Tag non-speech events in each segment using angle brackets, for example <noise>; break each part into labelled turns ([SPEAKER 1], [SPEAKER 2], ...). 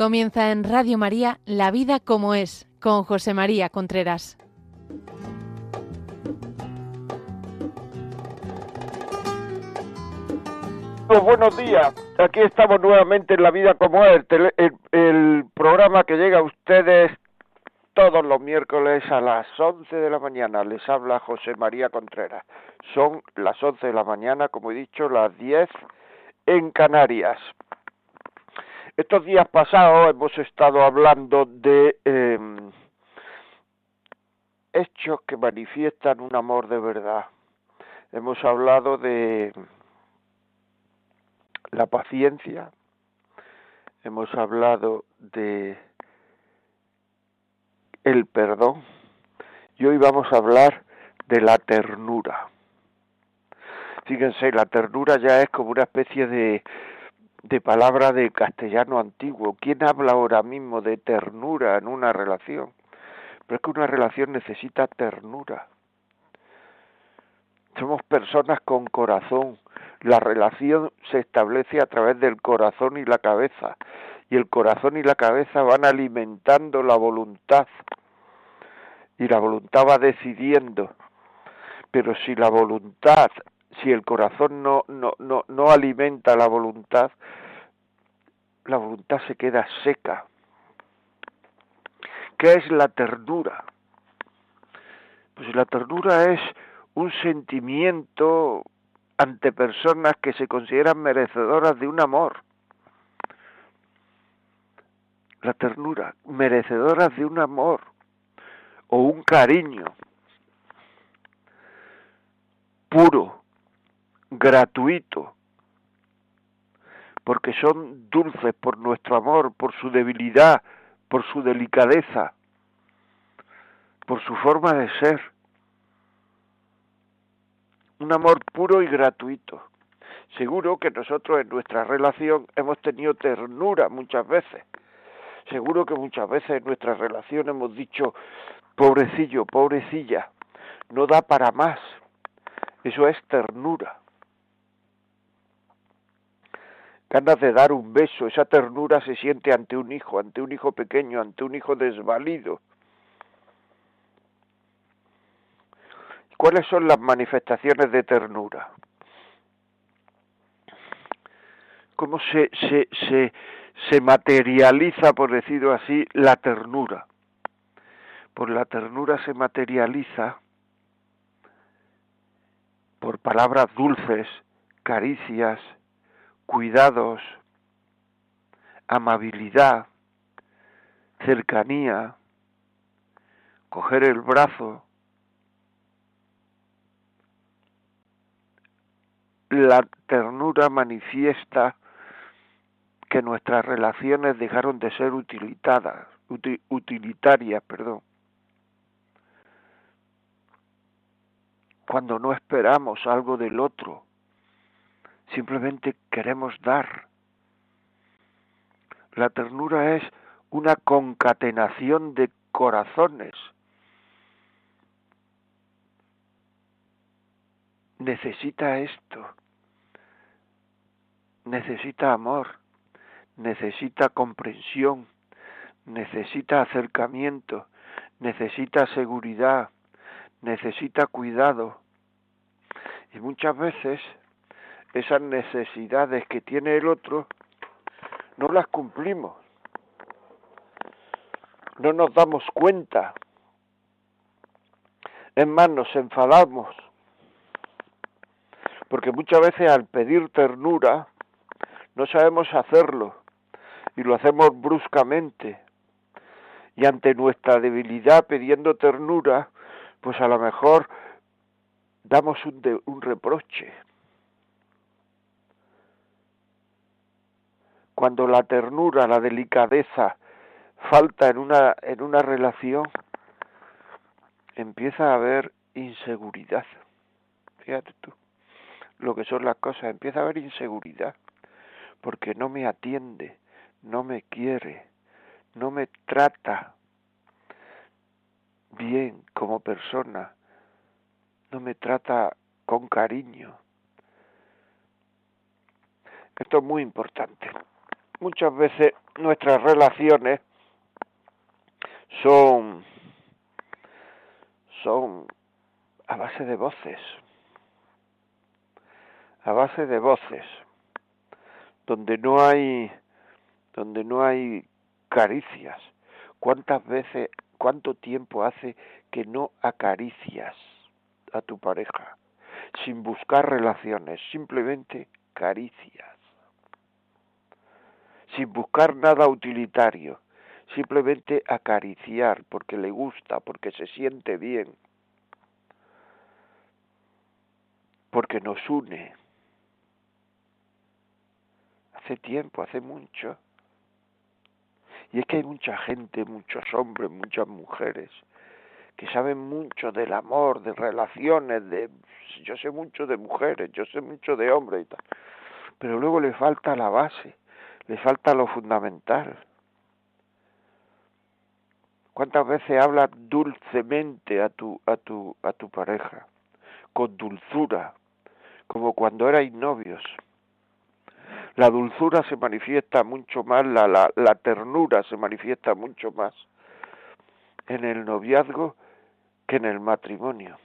[SPEAKER 1] Comienza en Radio María La vida como es, con José María Contreras.
[SPEAKER 2] buenos días. Aquí estamos nuevamente en La Vida como es, el, programa que llega a ustedes todos los miércoles a las 11 de la mañana. Les habla José María Contreras. Son las 11 de la mañana, como he dicho, las 10 en Canarias. Estos días pasados hemos estado hablando de em, hechos que manifiestan un amor de verdad. Hemos hablado de la paciencia, hemos hablado de el perdón y hoy vamos a hablar de la ternura. Fíjense, la ternura ya es como una especie de, de palabra de castellano antiguo. ¿Quién habla ahora mismo de ternura en una relación? Pero es que una relación necesita ternura. Somos personas con corazón. La relación se establece a través del corazón y la cabeza. Y el corazón y la cabeza van alimentando la voluntad. Y la voluntad va decidiendo. Pero si la voluntad, si el corazón no, no, no, no alimenta la voluntad, la voluntad se queda seca. ¿Qué es la ternura? Pues la ternura es un sentimiento ante personas que se consideran merecedoras de un amor. La ternura, merecedoras de un amor o un cariño puro, gratuito, porque son dulces por nuestro amor, por su debilidad, por su delicadeza, por su forma de ser un amor puro y gratuito. Seguro que nosotros en nuestra relación hemos tenido ternura muchas veces. Seguro que muchas veces en nuestra relación hemos dicho, pobrecillo, pobrecilla, no da para más. Eso es ternura. Ganas de dar un beso, esa ternura se siente ante un hijo, ante un hijo pequeño, ante un hijo desvalido, ¿Cuáles son las manifestaciones de ternura? ¿Cómo se, se, se, se materializa, por decirlo así, la ternura? Pues la ternura se materializa por palabras dulces, caricias, cuidados, amabilidad, cercanía, coger el brazo, la ternura manifiesta que nuestras relaciones dejaron de ser utilitadas, utilitarias, perdón. Cuando no esperamos algo del otro, simplemente queremos dar. La ternura es una concatenación de corazones. Necesita esto, necesita amor, necesita comprensión, necesita acercamiento, necesita seguridad, necesita cuidado. Y muchas veces esas necesidades que tiene el otro no las cumplimos. No nos damos cuenta. Es más, nos enfadamos porque muchas veces al pedir ternura no sabemos hacerlo y lo hacemos bruscamente. Y ante nuestra debilidad pidiendo ternura, pues a lo mejor damos un, un reproche. Cuando la ternura, la delicadeza falta en una, en una relación, empieza a haber inseguridad. Fíjate tú lo que son las cosas, empieza a haber inseguridad, porque no me atiende, no me quiere, no me trata bien como persona, no me trata con cariño. Esto es muy importante. Muchas veces nuestras relaciones son son a base de voces a base de voces donde no hay donde no hay caricias. Cuántas veces cuánto tiempo hace que no acaricias a tu pareja sin buscar relaciones simplemente caricias sin buscar nada utilitario simplemente acariciar porque le gusta, porque se siente bien, porque nos une. Hace tiempo, hace mucho. Y es que hay mucha gente, muchos hombres, muchas mujeres, que saben mucho del amor, de relaciones, de yo sé mucho de mujeres, yo sé mucho de hombres y tal. Pero luego le falta la base, le falta lo fundamental. ¿Cuántas veces hablas dulcemente a tu, a tu, a tu pareja? Con dulzura, como cuando erais novios. La dulzura se manifiesta mucho más, la, la, la ternura se manifiesta mucho más en el noviazgo que en el matrimonio.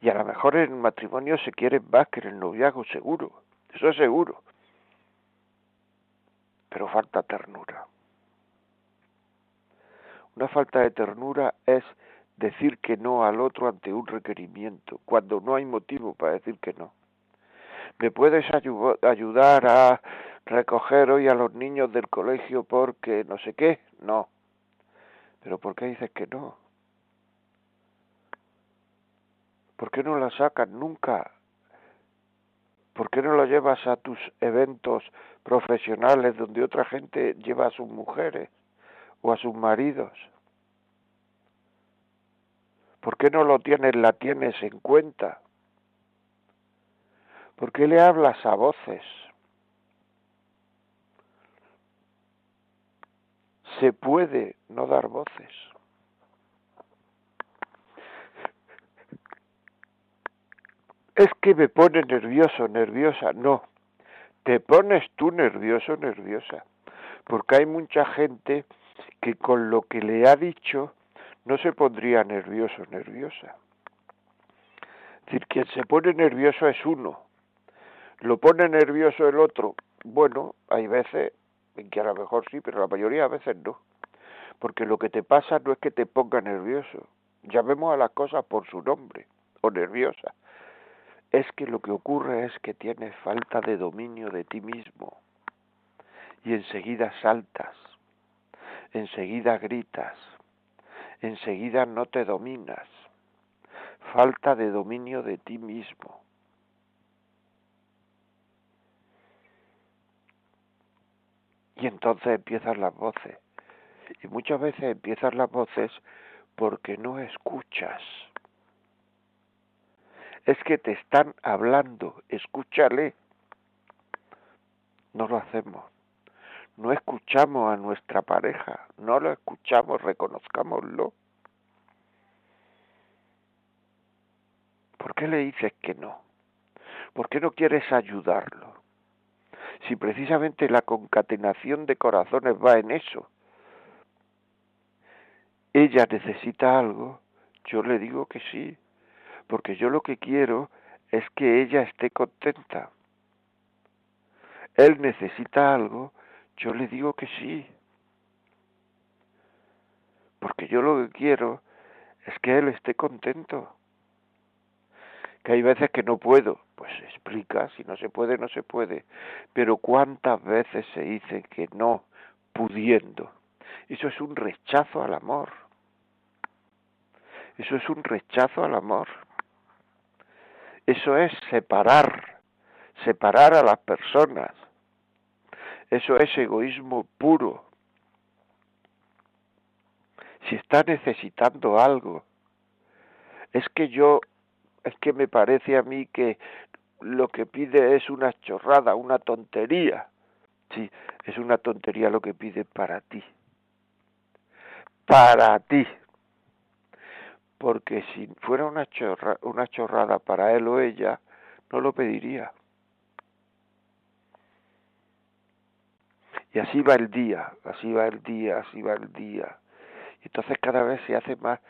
[SPEAKER 2] Y a lo mejor en el matrimonio se quiere más que en el noviazgo, seguro. Eso es seguro. Pero falta ternura. Una falta de ternura es decir que no al otro ante un requerimiento, cuando no hay motivo para decir que no. ¿Me puedes ayudar a recoger hoy a los niños del colegio porque no sé qué? No. ¿Pero por qué dices que no? ¿Por qué no la sacas nunca? ¿Por qué no la llevas a tus eventos profesionales donde otra gente lleva a sus mujeres? o a sus maridos? ¿Por qué no lo tienes, la tienes en cuenta? ¿Por qué le hablas a voces? Se puede no dar voces. Es que me pone nervioso, nerviosa. No, te pones tú nervioso, nerviosa. Porque hay mucha gente que con lo que le ha dicho no se pondría nervioso, nerviosa. Es decir, quien se pone nervioso es uno. Lo pone nervioso el otro. Bueno, hay veces en que a lo mejor sí, pero la mayoría de veces no. Porque lo que te pasa no es que te ponga nervioso. Llamemos a las cosas por su nombre, o nerviosa. Es que lo que ocurre es que tienes falta de dominio de ti mismo. Y enseguida saltas enseguida gritas, enseguida no te dominas, falta de dominio de ti mismo. Y entonces empiezan las voces. Y muchas veces empiezan las voces porque no escuchas. Es que te están hablando, escúchale. No lo hacemos no escuchamos a nuestra pareja, no lo escuchamos, reconozcámoslo. ¿Por qué le dices que no? ¿Por qué no quieres ayudarlo? Si precisamente la concatenación de corazones va en eso. Ella necesita algo, yo le digo que sí, porque yo lo que quiero es que ella esté contenta. Él necesita algo, yo le digo que sí. Porque yo lo que quiero es que él esté contento. Que hay veces que no puedo, pues explica, si no se puede, no se puede. Pero cuántas veces se dice que no pudiendo. Eso es un rechazo al amor. Eso es un rechazo al amor. Eso es separar, separar a las personas eso es egoísmo puro. Si está necesitando algo, es que yo, es que me parece a mí que lo que pide es una chorrada, una tontería. Sí, es una tontería lo que pide para ti. Para ti. Porque si fuera una, chorra, una chorrada para él o ella, no lo pediría. Y así va el día, así va el día, así va el día. Y entonces cada vez se hace más,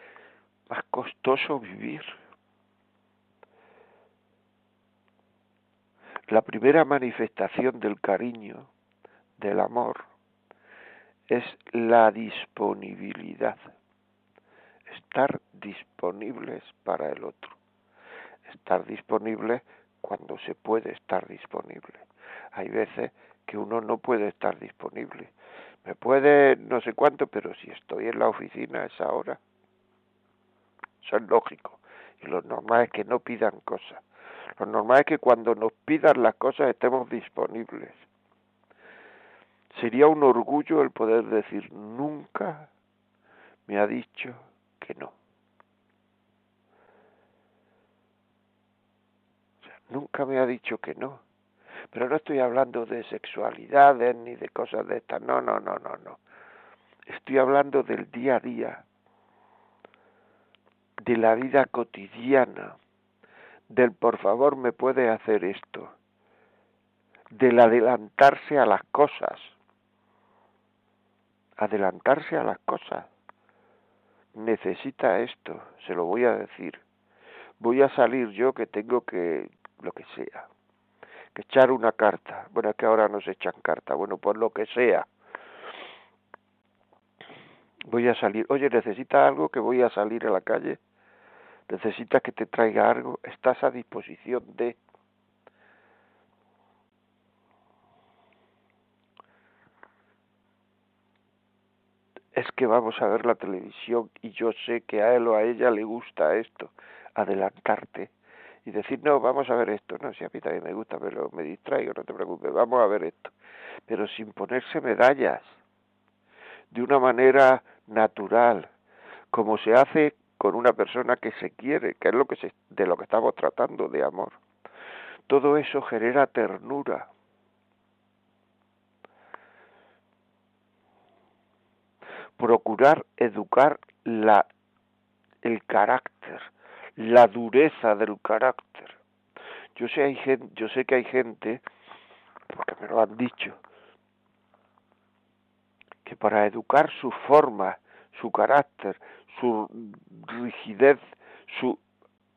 [SPEAKER 2] más costoso vivir. La primera manifestación del cariño, del amor, es la disponibilidad. Estar disponibles para el otro. Estar disponible cuando se puede estar disponible. Hay veces que uno no puede estar disponible. Me puede no sé cuánto, pero si estoy en la oficina a esa hora. Eso es lógico. Y lo normal es que no pidan cosas. Lo normal es que cuando nos pidan las cosas estemos disponibles. Sería un orgullo el poder decir, nunca me ha dicho que no. nunca me ha dicho que no. Pero no estoy hablando de sexualidades ni de cosas de estas. No, no, no, no, no. Estoy hablando del día a día, de la vida cotidiana, del por favor me puede hacer esto, del adelantarse a las cosas, adelantarse a las cosas. Necesita esto, se lo voy a decir. Voy a salir yo que tengo que, lo que sea, que echar una carta. Bueno, es que ahora no se echan carta, bueno, pues lo que sea. Voy a salir. Oye, ¿necesita algo que voy a salir a la calle? necesitas que te traiga algo, estás a disposición de... Es que vamos a ver la televisión y yo sé que a él o a ella le gusta esto, adelantarte y decir, no, vamos a ver esto, no, si a mí también me gusta, pero me distraigo, no te preocupes, vamos a ver esto, pero sin ponerse medallas, de una manera natural, como se hace con una persona que se quiere, que es lo que se, de lo que estamos tratando de amor. Todo eso genera ternura. Procurar educar la, el carácter, la dureza del carácter. Yo sé, hay gente, yo sé que hay gente, porque me lo han dicho, que para educar su forma, su carácter, su rigidez, su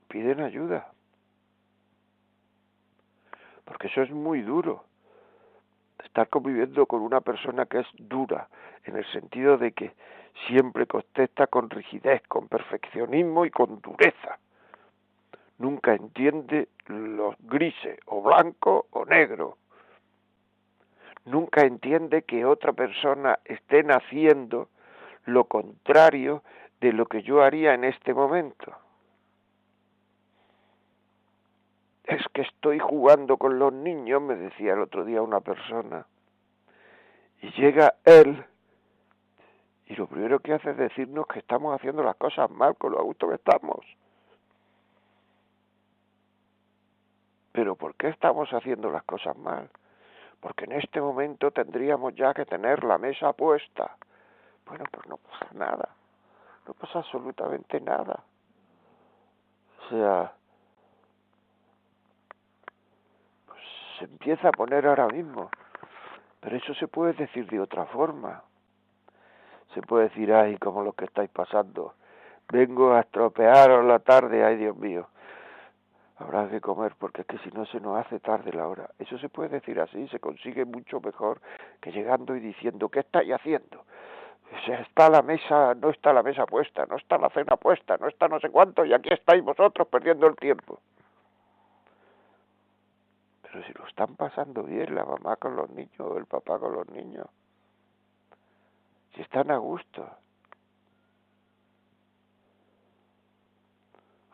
[SPEAKER 2] piden ayuda. Porque eso es muy duro. Estar conviviendo con una persona que es dura, en el sentido de que siempre contesta con rigidez, con perfeccionismo y con dureza. Nunca entiende los grises, o blanco o negro. Nunca entiende que otra persona esté haciendo lo contrario de lo que yo haría en este momento. Es que estoy jugando con los niños, me decía el otro día una persona. Y llega él y lo primero que hace es decirnos que estamos haciendo las cosas mal con lo a gusto que estamos. Pero ¿por qué estamos haciendo las cosas mal? Porque en este momento tendríamos ya que tener la mesa puesta. Bueno, pues no pasa nada no pasa absolutamente nada. O sea, pues se empieza a poner ahora mismo, pero eso se puede decir de otra forma. Se puede decir, ay, como lo que estáis pasando, vengo a estropearos la tarde, ay Dios mío, habrá que comer porque es que si no se nos hace tarde la hora. Eso se puede decir así, se consigue mucho mejor que llegando y diciendo, ¿qué estáis haciendo? está la mesa, no está la mesa puesta, no está la cena puesta, no está no sé cuánto, y aquí estáis vosotros perdiendo el tiempo. Pero si lo están pasando bien la mamá con los niños el papá con los niños, si están a gusto.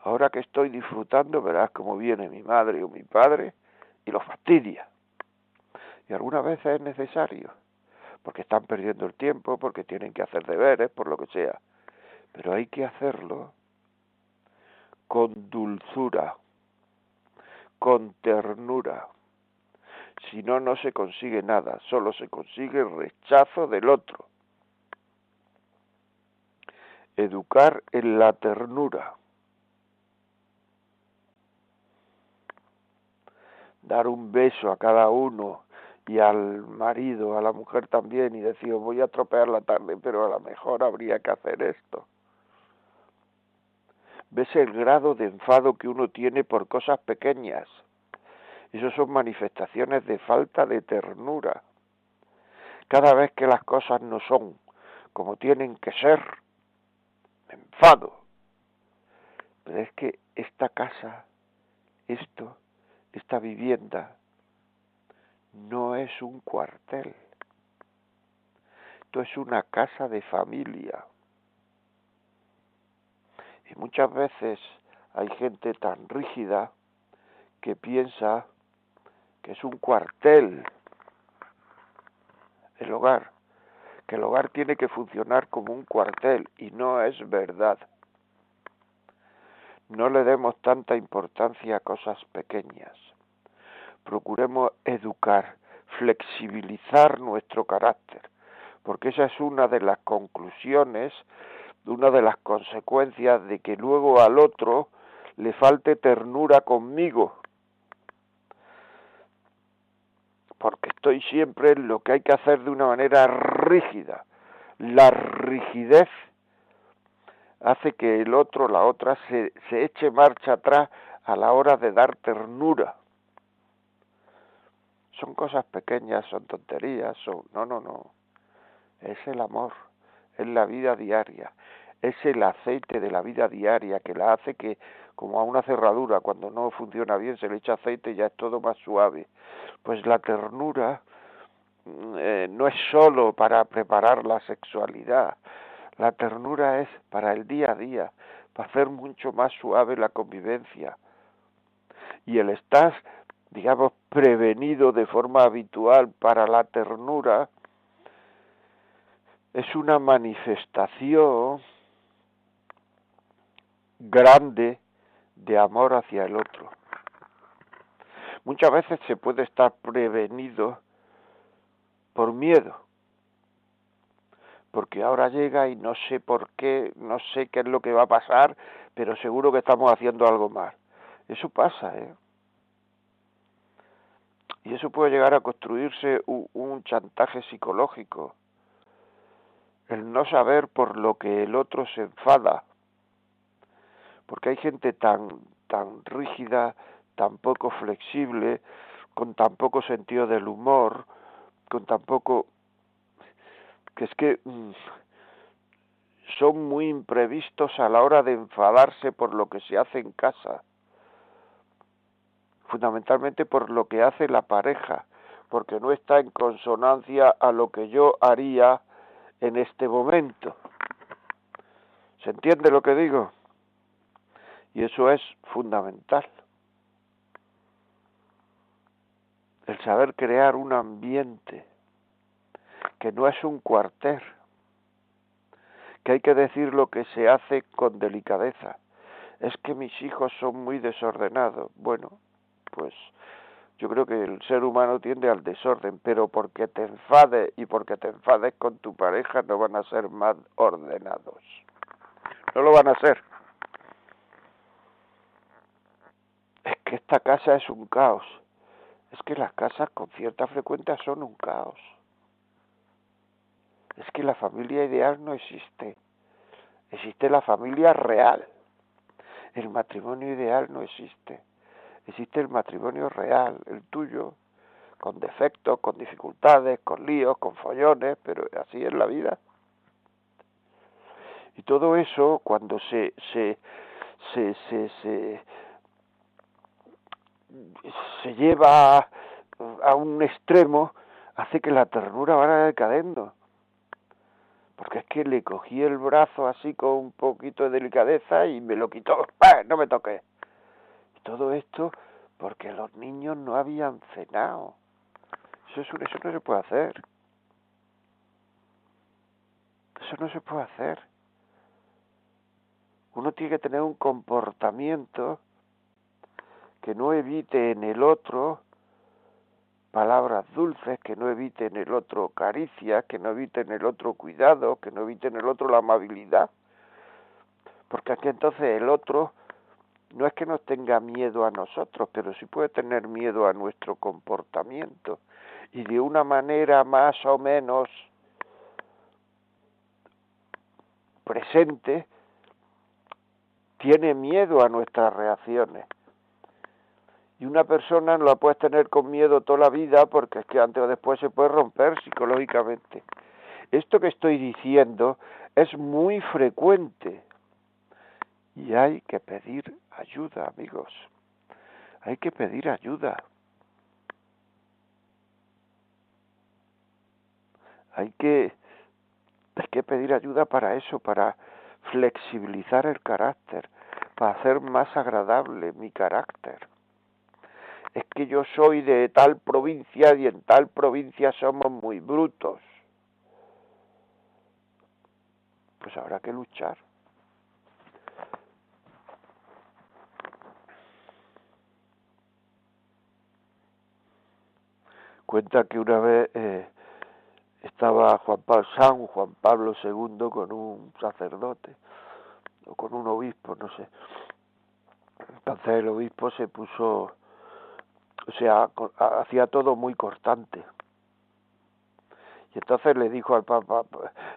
[SPEAKER 2] Ahora que estoy disfrutando, verás cómo viene mi madre o mi padre y lo fastidia. Y algunas veces es necesario porque están perdiendo el tiempo, porque tienen que hacer deberes, por lo que sea. Pero hay que hacerlo con dulzura, con ternura. Si no, no se consigue nada, solo se consigue el rechazo del otro. Educar en la ternura. Dar un beso a cada uno y al marido, a la mujer también, y decir, voy a tropear la tarde, pero a lo mejor habría que hacer esto. Ves el grado de enfado que uno tiene por cosas pequeñas. Esas son manifestaciones de falta de ternura. Cada vez que las cosas no son como tienen que ser, me enfado. Pero es que esta casa, esto, esta vivienda, no es un cuartel. Esto es una casa de familia. Y muchas veces hay gente tan rígida que piensa que es un cuartel el hogar, que el hogar tiene que funcionar como un cuartel y no es verdad. No le demos tanta importancia a cosas pequeñas procuremos educar, flexibilizar nuestro carácter, porque esa es una de las conclusiones, una de las consecuencias de que luego al otro le falte ternura conmigo, porque estoy siempre en lo que hay que hacer de una manera rígida. La rigidez hace que el otro, la otra, se, se eche marcha atrás a la hora de dar ternura son cosas pequeñas, son tonterías, son... No, no, no. Es el amor, es la vida diaria, es el aceite de la vida diaria que la hace que, como a una cerradura, cuando no funciona bien, se le echa aceite y ya es todo más suave. Pues la ternura mm, eh, no es solo para preparar la sexualidad, la ternura es para el día a día, para hacer mucho más suave la convivencia. Y el estar digamos, prevenido de forma habitual para la ternura, es una manifestación grande de amor hacia el otro. Muchas veces se puede estar prevenido por miedo, porque ahora llega y no sé por qué, no sé qué es lo que va a pasar, pero seguro que estamos haciendo algo mal. Eso pasa, ¿eh? Y eso puede llegar a construirse un, chantaje psicológico. El no saber por lo que el otro se enfada. Porque hay gente tan, tan rígida, tan poco flexible, con tan poco sentido del humor, con tan poco... que es que mm, son muy imprevistos a la hora de enfadarse por lo que se hace en casa fundamentalmente por lo que hace la pareja, porque no está en consonancia a lo que yo haría en este momento. ¿Se entiende lo que digo? Y eso es fundamental. El saber crear un ambiente que no es un cuartel, que hay que decir lo que se hace con delicadeza. Es que mis hijos son muy desordenados. Bueno, pues yo creo que el ser humano tiende al desorden, pero porque te enfades y porque te enfades con tu pareja no van a ser más ordenados. No lo van a ser. Es que esta casa es un caos. Es que las casas con cierta frecuencia son un caos. Es que la familia ideal no existe. Existe la familia real. El matrimonio ideal no existe existe el matrimonio real, el tuyo, con defectos, con dificultades, con líos, con follones, pero así es la vida. Y todo eso, cuando se, se, se, se, se lleva a un extremo, hace que la ternura vaya decadendo. Porque es que le cogí el brazo así con un poquito de delicadeza y me lo quitó. No me toqué todo esto porque los niños no habían cenado. Eso, eso no se puede hacer. Eso no se puede hacer. Uno tiene que tener un comportamiento que no evite en el otro palabras dulces, que no evite en el otro caricias, que no evite en el otro cuidado, que no evite en el otro la amabilidad. Porque aquí entonces el otro no es que nos tenga miedo a nosotros, pero sí puede tener miedo a nuestro comportamiento y de una manera más o menos presente, tiene miedo a nuestras reacciones. Y una persona no la puedes tener con miedo toda la vida porque es que antes o después se puede romper psicológicamente. Esto que estoy diciendo es muy frecuente y hay que pedir ayuda, amigos. Hay que pedir ayuda. Hay que, hay que pedir ayuda para eso, para flexibilizar el carácter, para hacer más agradable mi carácter. Es que yo soy de tal provincia y en tal provincia somos muy brutos. Pues habrá que luchar. Cuenta que una vez eh, estaba Juan Pablo, San Juan Pablo II con un sacerdote o con un obispo, no sé. Entonces el obispo se puso, o sea, hacía todo muy cortante. Y entonces le dijo al Papa,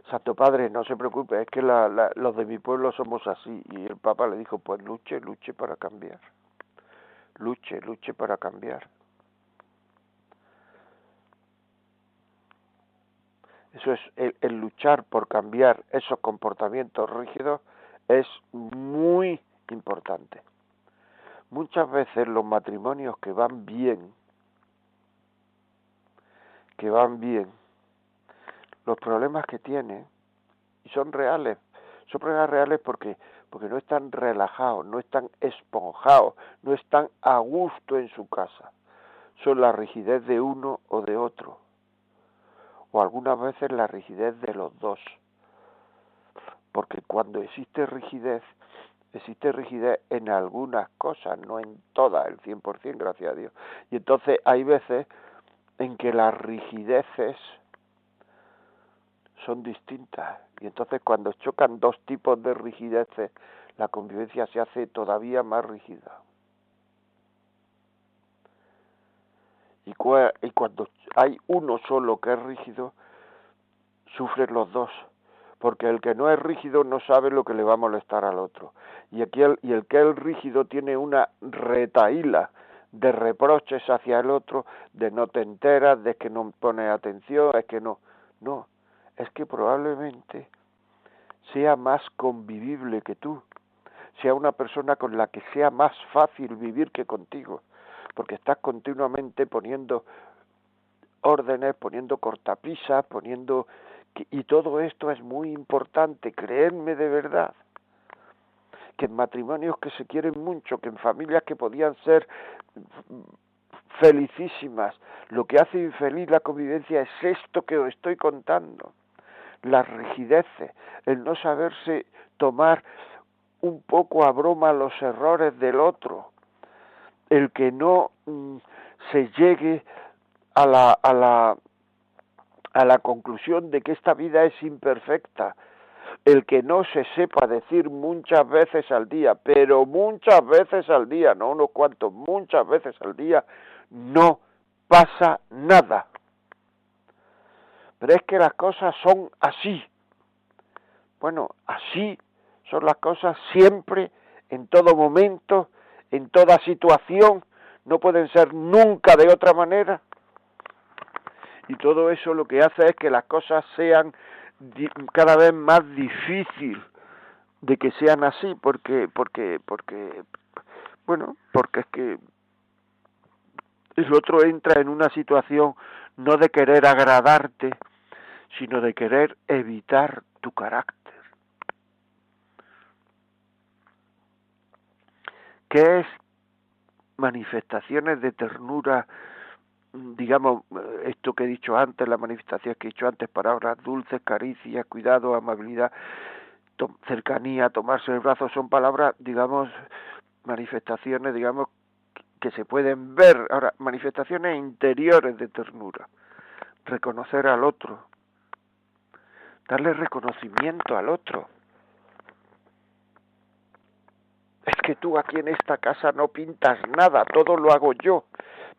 [SPEAKER 2] Santo Padre, no se preocupe, es que los de mi pueblo somos así. Y el Papa le dijo, pues luche, luche para cambiar. Luche, luche para cambiar. Eso es el, luchar por cambiar esos comportamientos rígidos es muy importante. Muchas veces los matrimonios que van bien, que van bien, los problemas que tienen, y son reales, son problemas reales porque, porque no están relajados, no están esponjados, no están a gusto en su casa, son la rigidez de uno o de otro o algunas veces la rigidez de los dos. Porque cuando existe rigidez, existe rigidez en algunas cosas, no en todas, el 100%, gracias a Dios. Y entonces hay veces en que las rigideces son distintas. Y entonces cuando chocan dos tipos de rigideces, la convivencia se hace todavía más rígida. Y, y cuando hay uno solo que es rígido, sufren los dos, porque el que no es rígido no sabe lo que le va a molestar al otro. Y, aquí el, y el que es rígido tiene una retaíla de reproches hacia el otro, de no te enteras, de que no pone atención, es que no. No, es que probablemente sea más convivible que tú, sea una persona con la que sea más fácil vivir que contigo, porque estás continuamente poniendo órdenes, poniendo cortapisas, poniendo... Y todo esto es muy importante, creedme de verdad, que en matrimonios que se quieren mucho, que en familias que podían ser felicísimas, lo que hace infeliz la convivencia es esto que os estoy contando, las rigideces, el no saberse tomar un poco a broma los errores del otro, el que no mm, se llegue a la, a la, a la conclusión de que esta vida es imperfecta, el que no se sepa decir muchas veces al día, pero muchas veces al día, no unos cuantos, muchas veces al día, no pasa nada. Pero es que las cosas son así. Bueno, así son las cosas siempre, en todo momento, en toda situación, no pueden ser nunca de otra manera y todo eso lo que hace es que las cosas sean cada vez más difícil de que sean así porque porque porque bueno porque es que el otro entra en una situación no de querer agradarte sino de querer evitar tu carácter. ¿qué es manifestaciones de ternura digamos, esto que he dicho antes, la manifestación que he dicho antes, palabras dulces, caricias, cuidado, amabilidad, cercanía, tomarse el brazo, son palabras, digamos, manifestaciones, digamos, que se pueden ver. Ahora, manifestaciones interiores de ternura. Reconocer al otro. Darle reconocimiento al otro. Es que tú aquí en esta casa no pintas nada, todo lo hago yo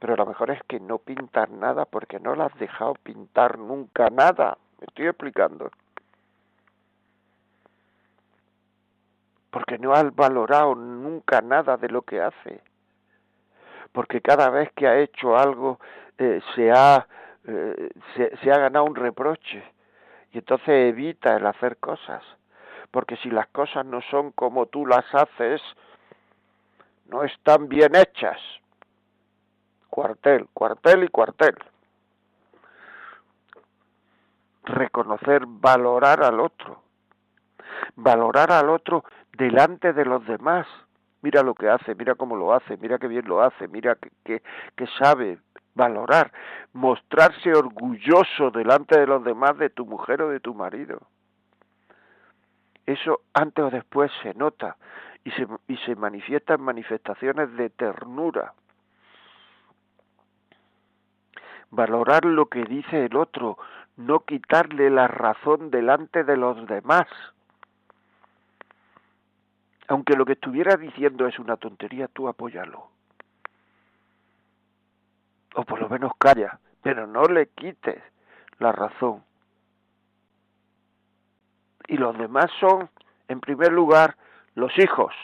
[SPEAKER 2] Pero lo mejor es que no pintas nada porque no le has dejado pintar nunca nada. Me estoy explicando. Porque no has valorado nunca nada de lo que hace. Porque cada vez que ha hecho algo eh, se, ha, eh, se, se ha ganado un reproche. Y entonces evita el hacer cosas. Porque si las cosas no son como tú las haces, no están bien hechas. Cuartel, cuartel y cuartel. Reconocer, valorar al otro. Valorar al otro delante de los demás. Mira lo que hace, mira cómo lo hace, mira qué bien lo hace, mira que, que, sabe valorar, mostrarse orgulloso delante de los demás de tu mujer o de tu marido. Eso antes o después se nota y se, y se manifiesta en manifestaciones de ternura. Valorar lo que dice el otro, no quitarle la razón delante de los demás. Aunque lo que estuviera diciendo es una tontería, tú apóyalo. O por lo menos calla, pero no le quites la razón. Y los demás son, en primer lugar, los hijos.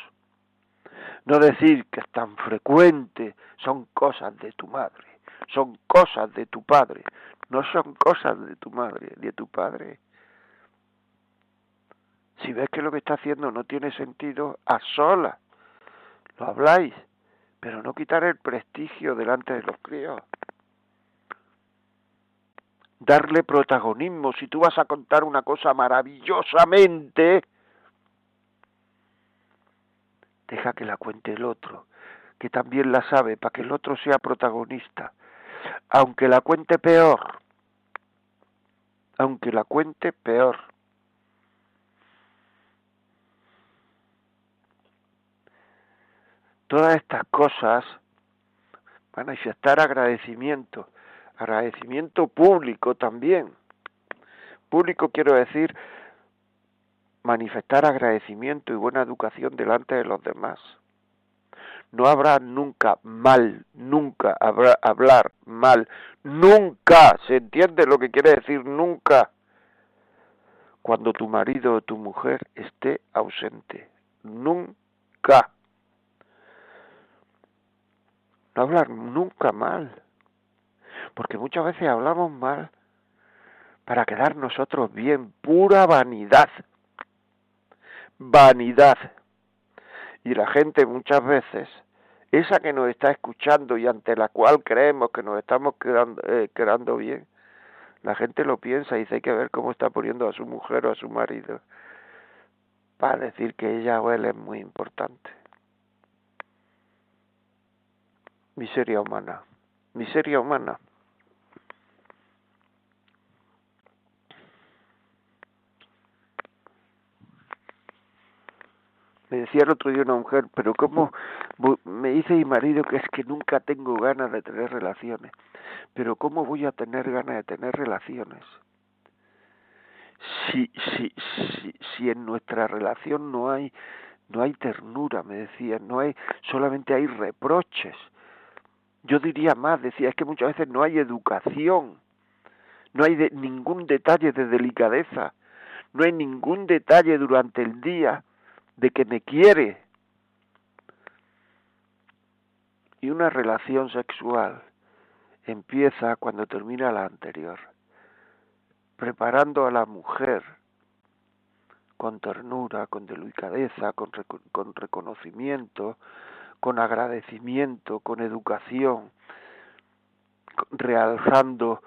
[SPEAKER 2] No decir que es tan frecuente, son cosas de tu madre, son cosas de tu padre, no son cosas de tu madre, de tu padre. Si ves que lo que está haciendo no tiene sentido, a sola lo habláis, pero no quitar el prestigio delante de los críos. Darle protagonismo. Si tú vas a contar una cosa maravillosamente, deja que la cuente el otro, que también la sabe, para que el otro sea protagonista. Aunque la cuente peor, aunque la cuente peor. Todas estas cosas manifestar agradecimiento, agradecimiento público también. Público quiero decir manifestar agradecimiento y buena educación delante de los demás. No habrá nunca mal, nunca habrá hablar mal, nunca, ¿se entiende lo que quiere decir nunca? Cuando tu marido o tu mujer esté ausente, nunca. No hablar nunca mal, porque muchas veces hablamos mal para quedar nosotros bien, pura vanidad vanidad. Y la gente muchas veces, esa que nos está escuchando y ante la cual creemos que nos estamos quedando, eh, quedando bien, la gente lo piensa y dice hay que ver cómo está poniendo a su mujer o a su marido para decir que ella o él es muy importante. Miseria humana, miseria humana. Me decía el otro día una mujer, pero ¿cómo? Me dice mi marido que es que nunca tengo ganas de tener relaciones. Pero ¿cómo voy a tener ganas de tener relaciones? Si, si, si, si en nuestra relación no hay, no hay ternura, me decía, no hay, solamente hay reproches. Yo diría más, decía, es que muchas veces no hay educación, no hay de, ningún detalle de delicadeza, no hay ningún detalle durante el día de que me quiere. Y una relación sexual empieza cuando termina la anterior, preparando a la mujer con ternura, con delicadeza, con, con reconocimiento, con agradecimiento, con educación, realzando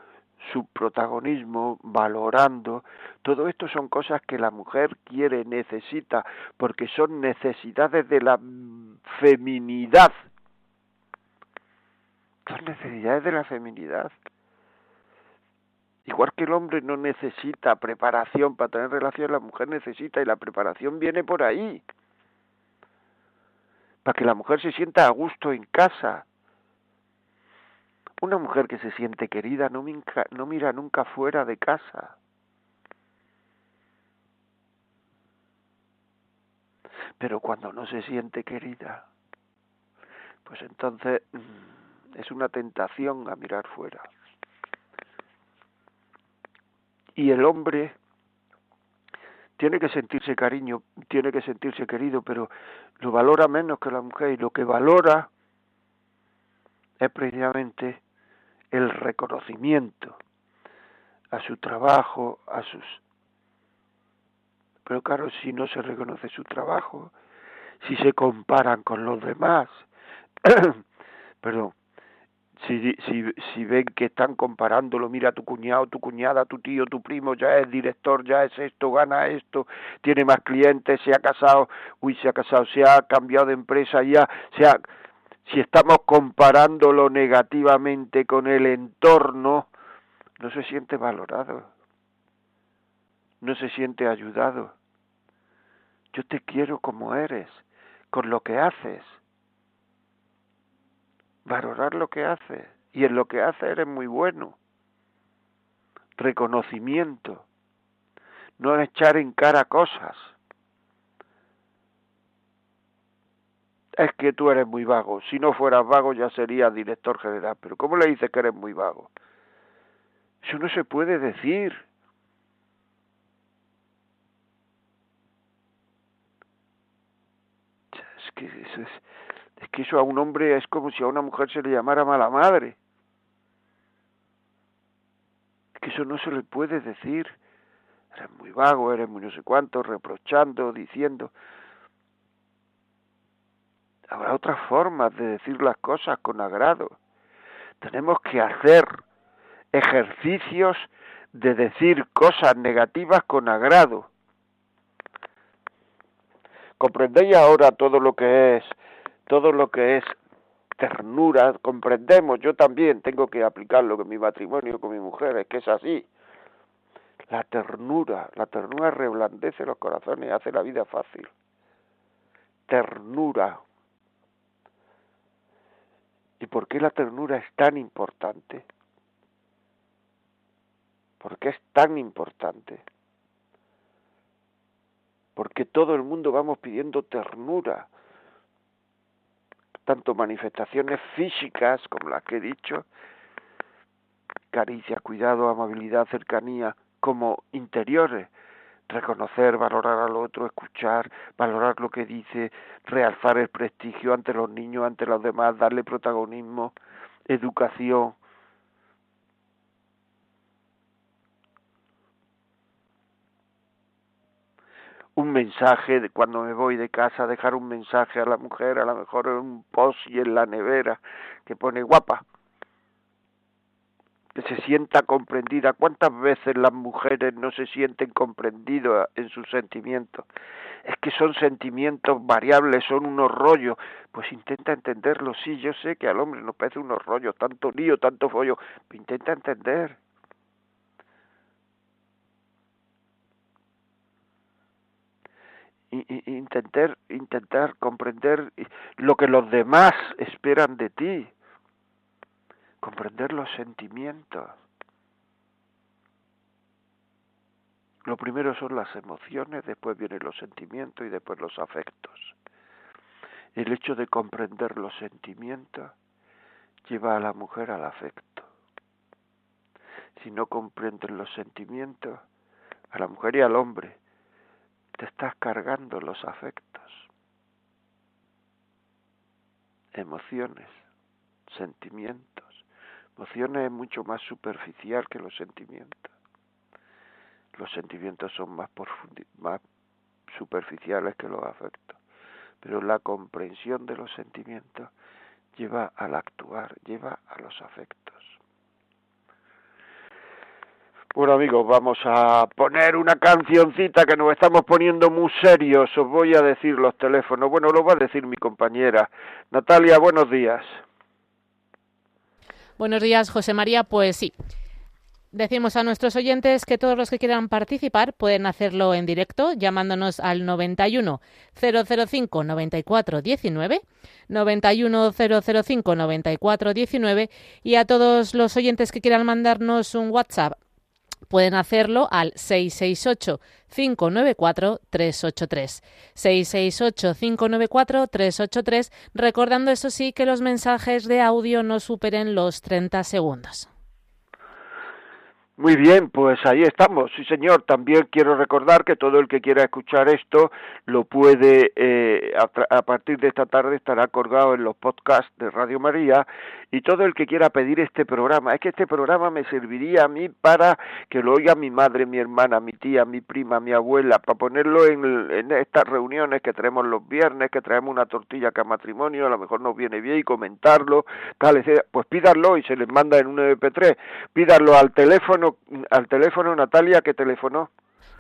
[SPEAKER 2] su protagonismo, valorando. Todo esto son cosas que la mujer quiere, necesita, porque son necesidades de la feminidad. Son necesidades de la feminidad. Igual que el hombre no necesita preparación para tener relación, la mujer necesita y la preparación viene por ahí. Para que la mujer se sienta a gusto en casa, una mujer que se siente querida no, no mira nunca fuera de casa. Pero cuando no se siente querida, pues entonces mm, es una tentación a mirar fuera. Y el hombre tiene que sentirse cariño, tiene que sentirse querido, pero lo valora menos que la mujer y lo que valora es precisamente el reconocimiento a su trabajo, a sus... Pero claro, si no se reconoce su trabajo, si se comparan con los demás, <clears throat> perdón, si, si, si ven que están comparándolo, mira tu cuñado, tu cuñada, tu tío, tu primo, ya es director, ya es esto, gana esto, tiene más clientes, se ha casado, uy, se ha casado, se ha cambiado de empresa, ya, se ha, si estamos comparándolo negativamente con el entorno, no se siente valorado, no se siente ayudado. Yo te quiero como eres, con lo que haces valorar lo que hace y en lo que hace eres muy bueno. Reconocimiento, no echar en cara cosas. Es que tú eres muy vago. Si no fueras vago ya serías director general. Pero ¿cómo le dices que eres muy vago? Eso no se puede decir. Es que eso es, es que eso a un hombre es como si a una mujer se le llamara mala madre. Es que eso no se le puede decir. Eres muy vago, eres muy no sé cuánto, reprochando, diciendo. Habrá otras formas de decir las cosas con agrado. Tenemos que hacer ejercicios de decir cosas negativas con agrado. ¿Comprendéis ahora todo lo que es todo lo que es ternura, comprendemos, yo también tengo que aplicarlo con mi matrimonio, con mi mujer, es que es así. La ternura, la ternura reblandece los corazones y hace la vida fácil. Ternura. ¿Y por qué la ternura es tan importante? ¿Por qué es tan importante? Porque todo el mundo vamos pidiendo ternura, tanto manifestaciones físicas como las que he dicho, caricia, cuidado, amabilidad, cercanía, como interiores, reconocer, valorar al otro, escuchar, valorar lo que dice, realzar el prestigio ante los niños, ante los demás, darle protagonismo, educación, un mensaje de cuando me voy de casa, dejar un mensaje a la mujer, a lo mejor un post y en la nevera que pone guapa, que se sienta comprendida. ¿Cuántas veces las mujeres no se sienten comprendidas en sus sentimientos? Es que son sentimientos variables, son unos rollos. Pues intenta entenderlo. Sí, yo sé que al hombre nos parece unos rollos, tanto lío, tanto follo, pero intenta entender. intentar, intentar comprender lo que los demás esperan de ti, comprender los sentimientos. Lo primero son las emociones, después vienen los sentimientos y después los afectos. El hecho de comprender los sentimientos lleva a la mujer al afecto. Si no comprenden los sentimientos, a la mujer y al hombre, te estás cargando los afectos, emociones, sentimientos. Emociones es mucho más superficial que los sentimientos. Los sentimientos son más, más superficiales que los afectos. Pero la comprensión de los sentimientos lleva al actuar, lleva a los afectos. Bueno amigos, vamos a poner una cancioncita que nos estamos poniendo muy serios. Os voy a decir los teléfonos. Bueno, lo va a decir mi compañera. Natalia, buenos días.
[SPEAKER 1] Buenos días, José María. Pues sí. Decimos a nuestros oyentes que todos los que quieran participar pueden hacerlo en directo llamándonos al 91 005 94 19, 91 005 94 19 y a todos los oyentes que quieran mandarnos un WhatsApp pueden hacerlo al 668-594-383. 668-594-383, recordando eso sí que los mensajes de audio no superen los 30 segundos.
[SPEAKER 2] Muy bien, pues ahí estamos, sí señor. También quiero recordar que todo el que quiera escuchar esto lo puede, eh, a, partir de esta tarde estará colgado en los podcasts de Radio María y todo el que quiera pedir este programa. Es que este programa me serviría a mí para que lo oiga mi madre, mi hermana, mi tía, mi prima, mi abuela, para ponerlo en, en estas reuniones que tenemos los viernes, que traemos una tortilla que a matrimonio, a lo mejor nos viene bien y comentarlo, tal, pues pídanlo y se les manda en un MP3. Pídanlo al teléfono, al teléfono Natalia, ¿qué teléfono?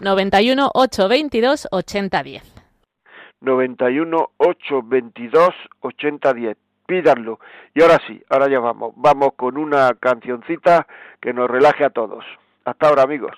[SPEAKER 1] 91 822 8010.
[SPEAKER 2] 91 822 8010 pídanlo. Y ahora sí, ahora ya vamos. Vamos con una cancioncita que nos relaje a todos. Hasta ahora, amigos.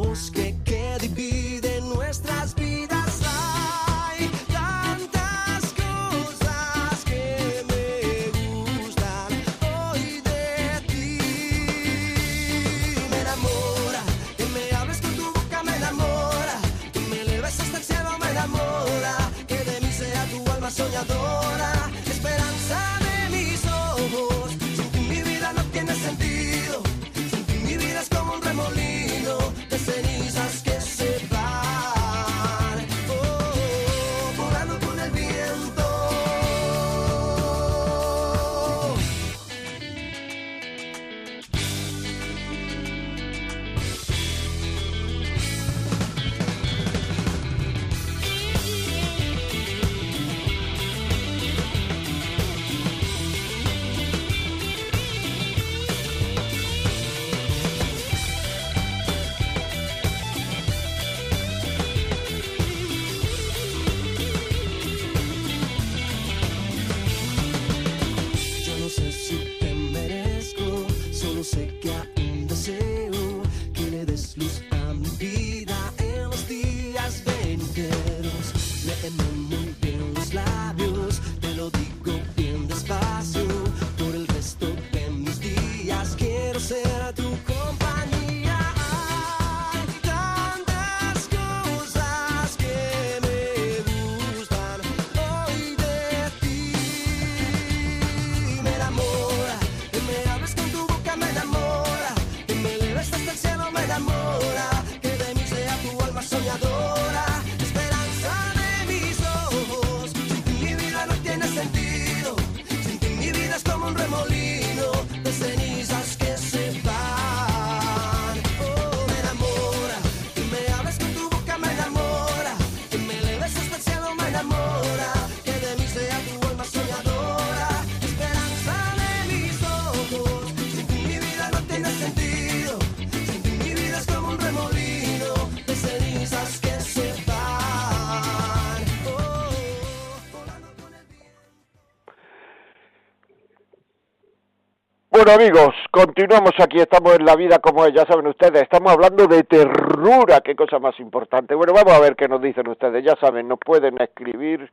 [SPEAKER 2] Bueno amigos, continuamos aquí, estamos en la vida como es, ya saben ustedes, estamos hablando de terrura, qué cosa más importante. Bueno, vamos a ver qué nos dicen ustedes, ya saben, nos pueden escribir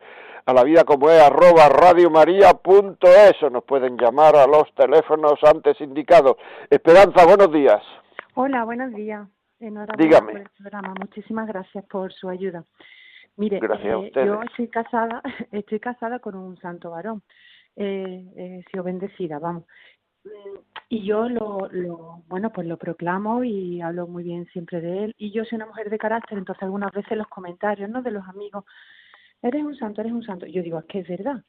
[SPEAKER 2] a la vida como es, arroba radiomaria.es, o nos pueden llamar a los teléfonos antes indicados. Esperanza, buenos días.
[SPEAKER 3] Hola, buenos días. Enhorabuena
[SPEAKER 2] Dígame.
[SPEAKER 3] por el programa. Muchísimas gracias por su ayuda. Mire,
[SPEAKER 2] Gracias a
[SPEAKER 3] eh,
[SPEAKER 2] ustedes.
[SPEAKER 3] yo estoy casada, <laughs> estoy casada con un santo varón. Eh, eh, sido bendecida, vamos. Y yo lo, lo, bueno, pues lo proclamo y hablo muy bien siempre de él. Y yo soy una mujer de carácter, entonces algunas veces los comentarios, ¿no? De los amigos, eres un santo, eres un santo. Yo digo, es que es verdad.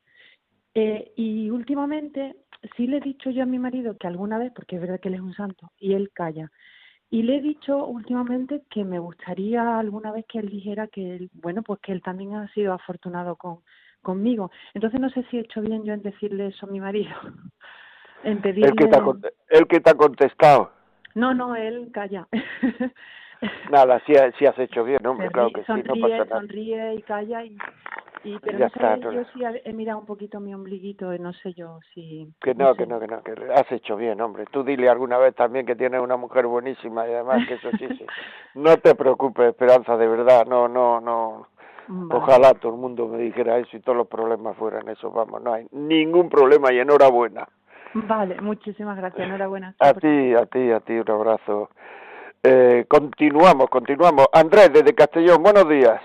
[SPEAKER 3] Eh, y últimamente sí le he dicho yo a mi marido que alguna vez, porque es verdad que él es un santo, y él calla. Y le he dicho últimamente que me gustaría alguna vez que él dijera que él, bueno, pues que él también ha sido afortunado con, conmigo. Entonces no sé si he hecho bien yo en decirle eso a mi marido. <laughs> en pedirle...
[SPEAKER 2] El que te ha, el que te ha contestado.
[SPEAKER 3] No, no, él calla. <laughs>
[SPEAKER 2] Nada, si, ha- si has hecho bien, hombre, claro que sí, no pasa nada.
[SPEAKER 3] sonríe y calla y, y pero
[SPEAKER 2] Ya
[SPEAKER 3] no
[SPEAKER 2] está, no-
[SPEAKER 3] yo sí he mirado un poquito mi ombliguito y no sé yo si
[SPEAKER 2] Que no,
[SPEAKER 3] sé.
[SPEAKER 2] que no, que no, que has hecho bien, hombre. Tú dile alguna vez también que tienes una mujer buenísima y además que eso sí, sí. <laughs> No te preocupes, Esperanza, de verdad, no, no, no.
[SPEAKER 3] Vale.
[SPEAKER 2] Ojalá todo el mundo me dijera eso y todos los problemas fueran eso, vamos, no hay ningún problema y enhorabuena.
[SPEAKER 3] Vale, muchísimas gracias, enhorabuena.
[SPEAKER 2] A ti, a ti, a ti, un abrazo. Eh, continuamos, continuamos. Andrés, desde Castellón, buenos días.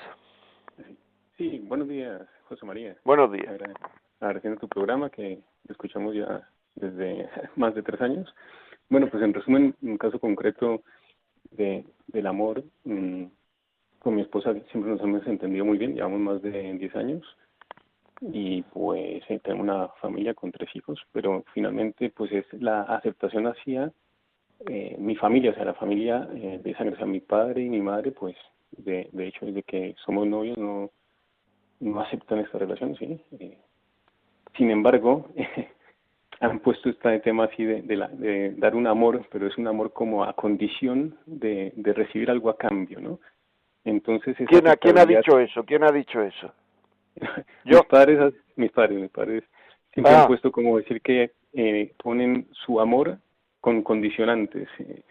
[SPEAKER 4] Sí, buenos días, José María.
[SPEAKER 2] Buenos días.
[SPEAKER 4] Agra- Agradeciendo tu programa que escuchamos ya desde <laughs> más de tres años. Bueno, pues en resumen, un caso concreto de, del amor, mm, con mi esposa siempre nos hemos entendido muy bien, llevamos más de 10 años y pues eh, tengo una familia con tres hijos, pero finalmente pues es la aceptación hacia eh, mi familia, o sea, la familia eh, de sangre, o sea, mi padre y mi madre, pues de, de hecho desde que somos novios no, no aceptan esta relación, ¿sí? Eh, sin embargo, <laughs> han puesto este tema así de, de, la, de dar un amor, pero es un amor como a condición de, de recibir algo a cambio, ¿no? Entonces,
[SPEAKER 2] ¿Quién ha, ¿Quién ha dicho eso? ¿ Quién ha dicho eso? <laughs> Yo.
[SPEAKER 4] mis padres, mis padres, mis padres siempre
[SPEAKER 2] Ah.
[SPEAKER 4] han puesto como decir que eh, ponen su amor con condicionantes eh,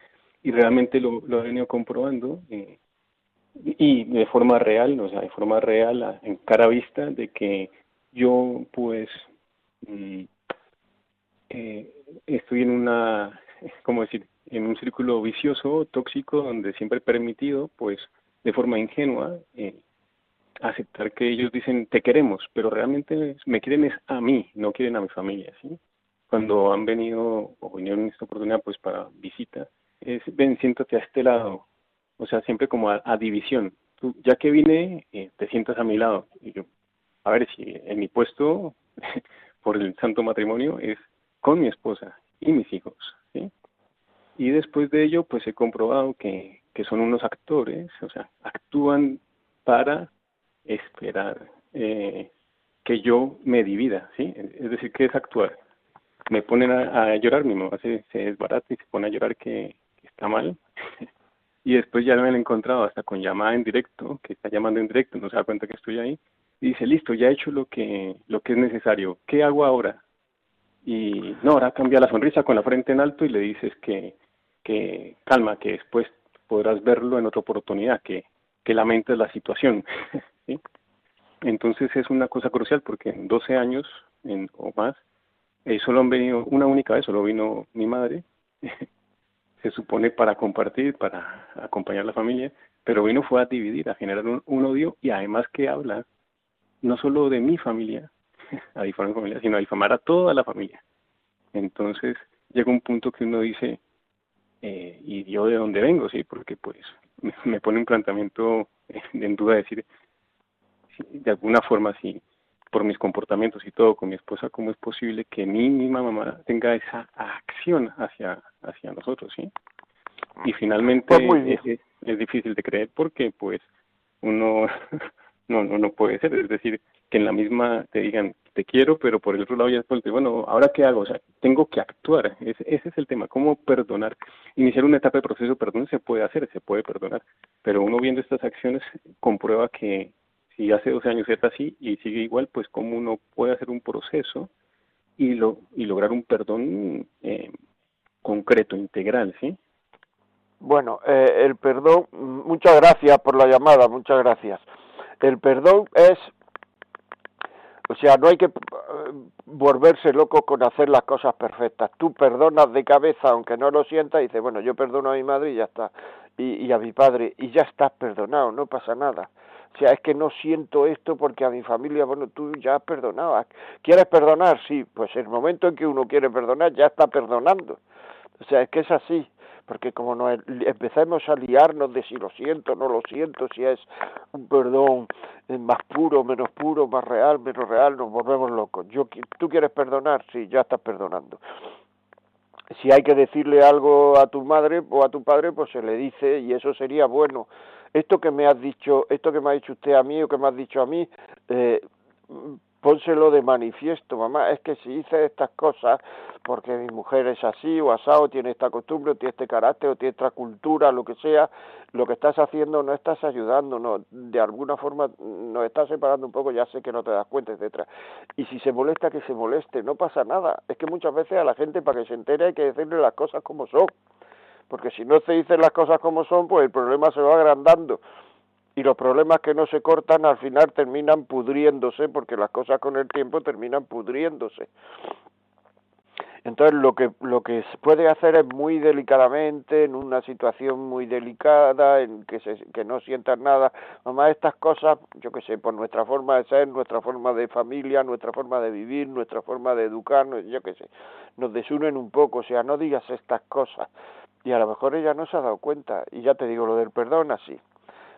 [SPEAKER 4] y realmente lo, lo he venido comprobando eh, y de forma real, o sea, de forma real, en cara vista, de que yo pues mm, eh, estoy en una, <laughs> ¿cómo decir?, en un círculo vicioso, tóxico, donde siempre he permitido, pues, de forma ingenua, eh, aceptar que ellos dicen te queremos, pero realmente me quieren es a mí, no quieren a mi familia, ¿sí? Cuando han venido o vinieron en esta oportunidad pues para visita, es ven, siéntate a este lado, o sea, siempre como a, división. Tú, ya que vine, eh, te sientas a mi lado. Y yo, a ver si en mi puesto <laughs> por el santo matrimonio es con mi esposa y mis hijos. Y después de ello, pues he comprobado que, que son unos actores, o sea, actúan para esperar eh, que yo me divida, ¿sí? Es decir, ¿qué es actuar? Me ponen a, llorar, mi mamá se, se desbarata y se pone a llorar que, que está mal. <laughs> y después ya me han encontrado hasta con llamada en directo, que está llamando en directo, no se da cuenta que estoy ahí. Y dice, listo, ya he hecho lo que, lo que es necesario. ¿Qué hago ahora? Y no, ahora cambia la sonrisa con la frente en alto y le dices que, que calma, que después podrás verlo en otra oportunidad, que, que lamentes la situación. <laughs> ¿sí? Entonces es una cosa crucial porque en 12 años en, o más, eh, solo han venido una única vez, solo vino mi madre, <laughs> se supone para compartir, para acompañar a la familia, pero vino fue a dividir, a generar un, odio y además que habla no solo de mi familia, <laughs> a difamar familia, sino a difamar a toda la familia. Entonces llega un punto que uno dice, eh, ¿y yo de dónde vengo? sí Porque pues <laughs> me, pone un planteamiento en duda decir, de alguna forma, si por mis comportamientos y todo con mi esposa, ¿cómo es posible que mi misma mamá tenga esa acción hacia, hacia nosotros? sí Y finalmente
[SPEAKER 2] Pues
[SPEAKER 4] es, es- es difícil de creer porque pues uno <laughs> no, no, no puede ser, es decir, que en la misma te digan te quiero, pero por el otro lado ya después te bueno, ¿ahora qué hago? O sea, tengo que actuar, ese, ese es el tema, ¿cómo perdonar? Iniciar una etapa de proceso de perdón se puede hacer, se puede perdonar, pero uno viendo estas acciones comprueba que si hace 12 años era así y sigue igual, pues cómo uno puede hacer un proceso y, lo, y lograr un perdón eh, concreto, integral, ¿sí?
[SPEAKER 2] Bueno, eh, el perdón, muchas gracias por la llamada, muchas gracias. El perdón es, o sea, no hay que eh, volverse loco con hacer las cosas perfectas. Tú perdonas de cabeza, aunque no lo sientas, y dices, bueno, yo perdono a mi madre y ya está, y a mi padre, y ya estás perdonado, no pasa nada. O sea, es que no siento esto porque a mi familia, bueno, tú ya has perdonado. ¿Quieres perdonar? Sí, pues el momento en que uno quiere perdonar, ya está perdonando. O sea, es que es así porque como nos empecemos a liarnos de si lo siento, no lo siento, si es un perdón eh, más puro, menos puro, más real, menos real, nos volvemos locos. Yo, ¿Tú quieres perdonar? Sí, ya estás perdonando. Si hay que decirle algo a tu madre o a tu padre, pues se le dice y eso sería bueno. Esto que me has dicho, esto que me ha dicho usted a mí o que me has dicho a mí, eh, pónselo de manifiesto, mamá, es que si hice estas cosas porque mi mujer es así o asado, tiene esta costumbre, o tiene este carácter, o tiene esta cultura, lo que sea, lo que estás haciendo no estás ayudando, no, de alguna forma nos estás separando un poco, ya sé que no te das cuenta, etcétera. Y si se molesta, que se moleste, no pasa nada. Es que muchas veces a la gente para que se entere hay que decirle las cosas como son. Porque si no se dicen las cosas como son, pues el problema se va agrandando y los problemas que no se cortan al final terminan pudriéndose porque las cosas con el tiempo terminan pudriéndose. Entonces lo que lo que se puede hacer es muy delicadamente en una situación muy delicada en que se, que no sientan nada, mamá estas cosas, yo qué sé, por nuestra forma de ser, nuestra forma de familia, nuestra forma de vivir, nuestra forma de educarnos, yo qué sé, nos desunen un poco, o sea, no digas estas cosas. Y a lo mejor ella no se ha dado cuenta. Y ya te digo lo del perdón así.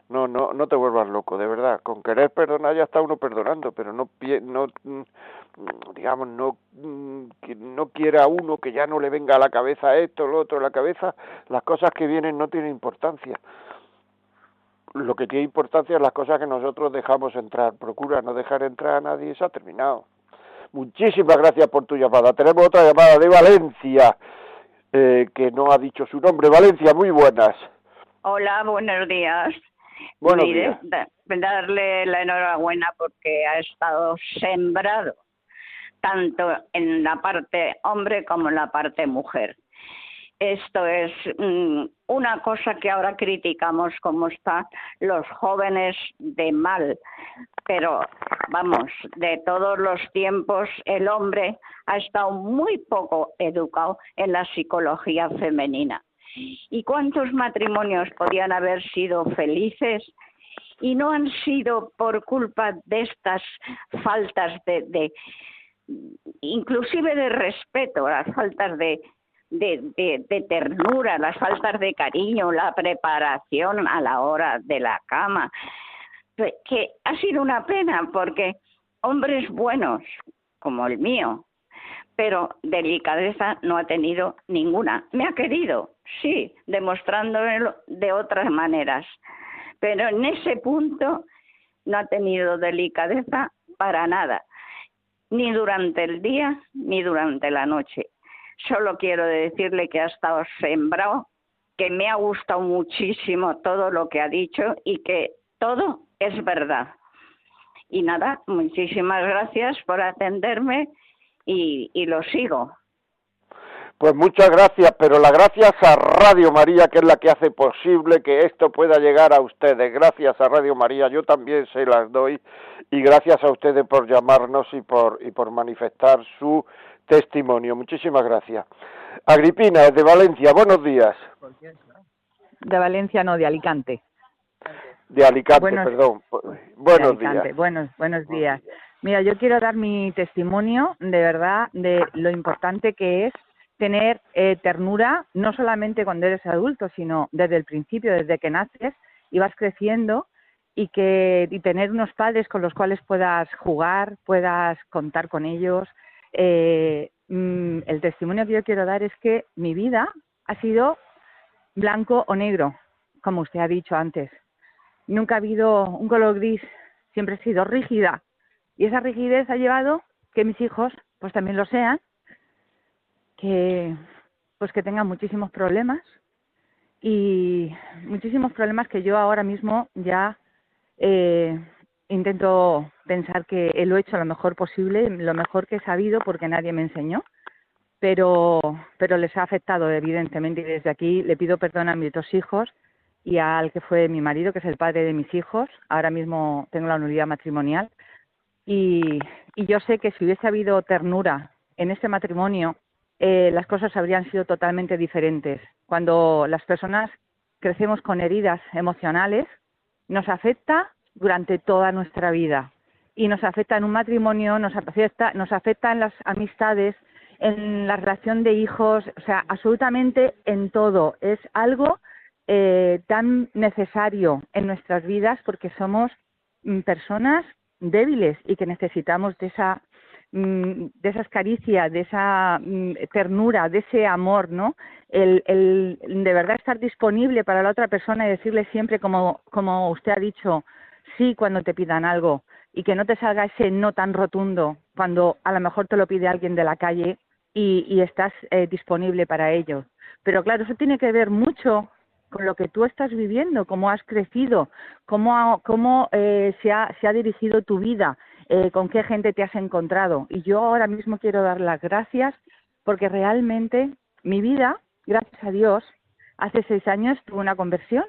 [SPEAKER 2] No no no te vuelvas loco de verdad. Con querer perdonar ya está uno perdonando pero no no mm, digamos no mm, no quiera uno que ya no le venga a la cabeza esto lo otro a la cabeza. Las cosas que vienen no tienen importancia. Lo que tiene importancia es las cosas que nosotros dejamos entrar. Procura no dejar entrar a nadie se ha terminado. Muchísimas gracias por tu llamada. Tenemos otra llamada de Valencia eh, que no ha dicho su nombre Valencia muy buenas
[SPEAKER 5] Hola, buenos días.
[SPEAKER 2] Buenos
[SPEAKER 5] Mire,
[SPEAKER 2] días.
[SPEAKER 5] da- darle la enhorabuena porque ha estado sembrado tanto en la parte hombre como en la parte mujer. Esto es mm, una cosa que ahora criticamos como están los jóvenes de mal, pero vamos, de todos los tiempos el hombre ha estado muy poco educado en la psicología femenina. ¿Y cuántos matrimonios podían haber sido felices y no han sido por culpa de estas faltas de, de inclusive de respeto, las faltas de, de, ternura, las faltas de cariño, la preparación a la hora de la cama, que- que ha sido una pena porque hombres buenos como el mío, pero delicadeza no ha tenido ninguna. Me ha querido, sí, demostrándomelo de otras maneras, pero en ese punto no ha tenido delicadeza para nada, ni durante el día ni durante la noche. Solo quiero decirle que ha estado sembrado, que me ha gustado muchísimo todo lo que ha dicho y que todo es verdad. Y nada, muchísimas gracias por atenderme y, lo sigo.
[SPEAKER 2] Pues muchas gracias, pero las gracias a Radio María, que es la que hace posible que esto pueda llegar a ustedes. Gracias a Radio María, yo también se las doy y gracias a ustedes por llamarnos y por y por manifestar su testimonio. Muchísimas gracias. Agripina, desde Valencia, buenos días.
[SPEAKER 6] De Valencia, no, de Alicante.
[SPEAKER 2] De Alicante,
[SPEAKER 6] Buenos-
[SPEAKER 2] perdón.
[SPEAKER 6] De
[SPEAKER 2] Buenos
[SPEAKER 6] Alicante.
[SPEAKER 2] días.
[SPEAKER 6] Buenos, buenos días. Mira, yo quiero dar mi testimonio de verdad de lo importante que es tener eh, ternura, no solamente cuando eres adulto, sino desde el principio, desde que naces y vas creciendo y que y tener unos padres con los cuales puedas jugar, puedas contar con ellos. Eh, mm, el testimonio que yo quiero dar es que mi vida ha sido blanco o negro, como usted ha dicho antes. Nunca ha habido un color gris, siempre he sido rígida. Y esa rigidez ha llevado que mis hijos pues también lo sean, que pues que tengan muchísimos problemas y muchísimos problemas que yo ahora mismo ya eh, intento pensar que lo he hecho lo mejor posible, lo mejor que he sabido porque nadie me enseñó, pero pero les ha afectado evidentemente y desde aquí le pido perdón a mis dos hijos y al que fue mi marido, que es el padre de mis hijos. Ahora mismo tengo la unidad matrimonial y, y yo sé que si hubiese habido ternura en este matrimonio, eh, las cosas habrían sido totalmente diferentes. Cuando las personas crecemos con heridas emocionales, nos afecta durante toda nuestra vida y nos afecta en un matrimonio, nos afecta, nos afecta en las amistades, en la relación de hijos, o sea, absolutamente en todo. Es algo eh, tan necesario en nuestras vidas porque somos mm, personas débiles y que necesitamos de esa mm, de esas caricias, de esa mm, ternura, de ese amor, ¿no? El, el de verdad estar disponible para la otra persona y decirle siempre, como, como usted ha dicho, sí cuando te pidan algo, y que no te salga ese no tan rotundo cuando a lo mejor te lo pide alguien de la calle y, y estás eh, disponible para ello. Pero claro, eso tiene que ver mucho con lo que tú estás viviendo, cómo has crecido, cómo, eh, se, ha, se ha dirigido tu vida, eh, con qué gente te has encontrado. Y yo ahora mismo quiero dar las gracias porque realmente mi vida, gracias a Dios, hace seis años tuve una conversión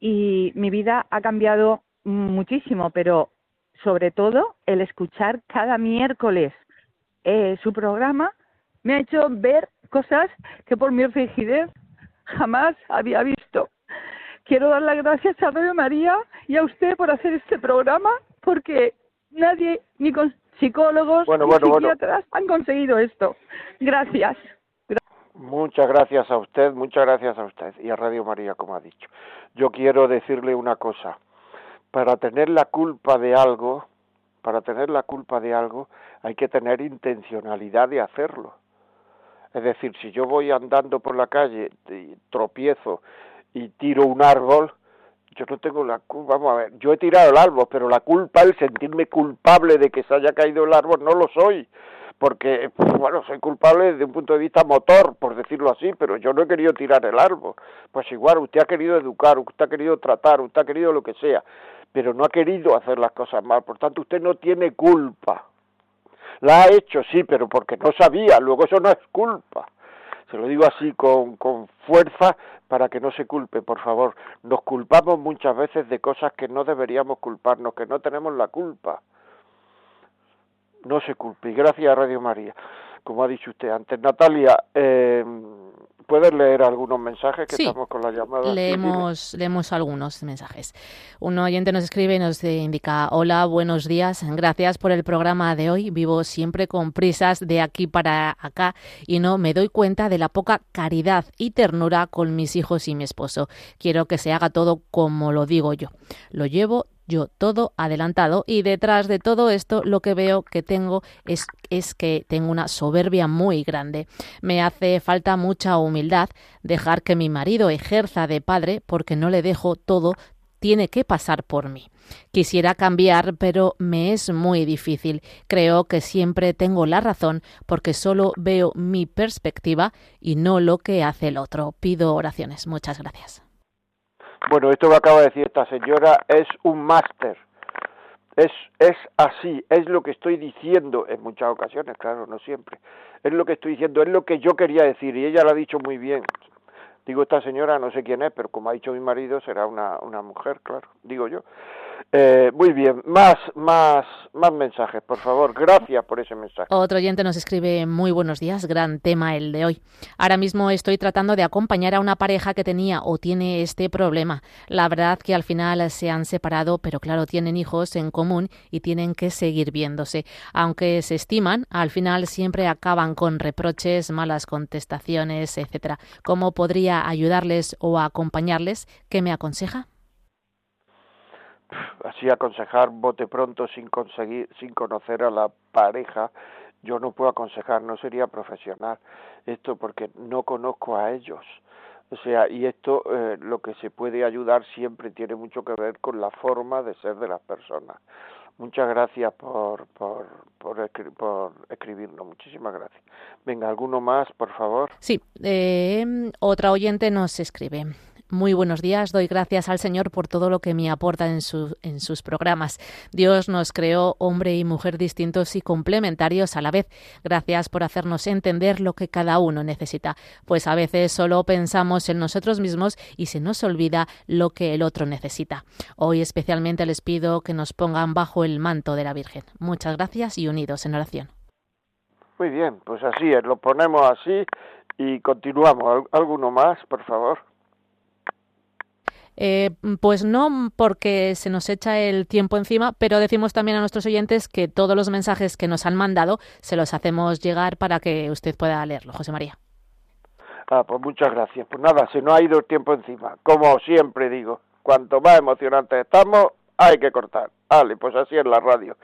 [SPEAKER 6] y mi vida ha cambiado muchísimo, pero sobre todo el escuchar cada miércoles eh, su programa me ha hecho ver cosas que por mi rigidez jamás había visto. Quiero dar las gracias a Radio María y a usted por hacer este programa, porque nadie, ni con psicólogos,
[SPEAKER 2] Bueno,
[SPEAKER 6] ni
[SPEAKER 2] bueno, bueno.
[SPEAKER 6] psiquiatras, han conseguido esto. Gracias.
[SPEAKER 2] Muchas gracias a usted, muchas gracias a usted y a Radio María, como ha dicho. Yo quiero decirle una cosa. Para tener la culpa de algo, para tener la culpa de algo, hay que tener intencionalidad de hacerlo. Es decir, si yo voy andando por la calle tropiezo y tiro un árbol, yo no tengo la culpa. Vamos a ver, yo he tirado el árbol, pero la culpa, el sentirme culpable de que se haya caído el árbol, no lo soy. Porque, bueno, soy culpable desde un punto de vista motor, por decirlo así, pero yo no he querido tirar el árbol. Pues igual, usted ha querido educar, usted ha querido tratar, usted ha querido lo que sea, pero no ha querido hacer las cosas mal. Por tanto, usted no tiene culpa. La ha hecho, sí, pero porque no sabía, luego eso no es culpa. Se lo digo así con, con fuerza para que no se culpe, por favor. Nos culpamos muchas veces de cosas que no deberíamos culparnos, que no tenemos la culpa. No se culpe. Y gracias a Radio María. Como ha dicho usted antes, Natalia, eh, ¿puedes leer algunos mensajes que
[SPEAKER 1] Sí.
[SPEAKER 2] estamos con la llamada?
[SPEAKER 1] Leemos, leemos algunos mensajes. Un oyente nos escribe y nos indica, hola, buenos días, gracias por el programa de hoy. Vivo siempre con prisas de aquí para acá y no me doy cuenta de la poca caridad y ternura con mis hijos y mi esposo. Quiero que se haga todo como lo digo yo. Lo llevo yo todo adelantado y detrás de todo esto lo que veo que tengo es, es que tengo una soberbia muy grande. Me hace falta mucha humildad dejar que mi marido ejerza de padre porque no le dejo todo tiene que pasar por mí. Quisiera cambiar, pero me es muy difícil. Creo que siempre tengo la razón porque solo veo mi perspectiva y no lo que hace el otro. Pido oraciones. Muchas gracias.
[SPEAKER 2] Bueno, esto que acaba de decir esta señora es un máster. Es, es así, es lo que estoy diciendo en muchas ocasiones, claro, no siempre. Es lo que estoy diciendo, es lo que yo quería decir y ella lo ha dicho muy bien. Digo, esta señora no sé quién es, pero como ha dicho mi marido, será una, una mujer, claro, digo yo. Eh, muy bien, más, más, más mensajes, por favor. Gracias por ese mensaje.
[SPEAKER 1] Otro oyente nos escribe muy buenos días, gran tema el de hoy. Ahora mismo estoy tratando de acompañar a una pareja que tenía o tiene este problema. La verdad que al final se han separado, pero claro, tienen hijos en común y tienen que seguir viéndose. Aunque se estiman, al final siempre acaban con reproches, malas contestaciones, etcétera. ¿Cómo podría ayudarles o acompañarles? ¿Qué me aconseja?
[SPEAKER 2] Así aconsejar bote pronto sin conseguir sin conocer a la pareja yo no puedo aconsejar no sería profesional. Esto porque no conozco a ellos. O sea y esto eh, lo que se puede ayudar siempre tiene mucho que ver con la forma de ser de las personas. Muchas gracias por por por, escri- por escribirnos. Muchísimas gracias. Venga alguno más por favor
[SPEAKER 1] Sí, eh, otra oyente nos escribe. Muy buenos días, doy gracias al Señor por todo lo que me aporta en, su- en sus programas. Dios nos creó hombre y mujer distintos y complementarios a la vez. Gracias por hacernos entender lo que cada uno necesita, pues a veces solo pensamos en nosotros mismos y se nos olvida lo que el otro necesita. Hoy especialmente les pido que nos pongan bajo el manto de la Virgen. Muchas gracias y unidos en oración.
[SPEAKER 2] muy bien pues así es lo ponemos así y continuamos ¿Al- alguno más por favor
[SPEAKER 1] Eh, pues no porque se nos echa el tiempo encima, pero decimos también a nuestros oyentes que todos los mensajes que nos han mandado se los hacemos llegar para que usted pueda leerlo, José María.
[SPEAKER 2] Ah, pues muchas gracias. Pues nada, se nos ha ido el tiempo encima. Como siempre digo, cuanto más emocionantes estamos, hay que cortar. Vale, pues así es la radio.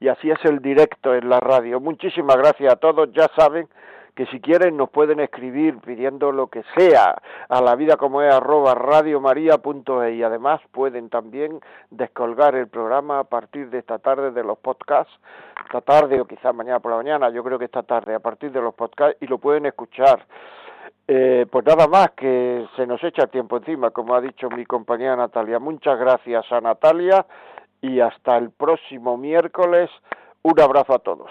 [SPEAKER 2] Y así es el directo en la radio. Muchísimas gracias a todos. Ya saben que si quieren nos pueden escribir pidiendo lo que sea a la vida como es arroba radiomaria.es y además pueden también descolgar el programa a partir de esta tarde de los podcasts, esta tarde o quizás mañana por la mañana, yo creo que esta tarde a partir de los podcasts y lo pueden escuchar. Eh, pues nada más que se nos echa el tiempo encima, como ha dicho mi compañera Natalia. Muchas gracias a Natalia y hasta el próximo miércoles. Un abrazo a todos.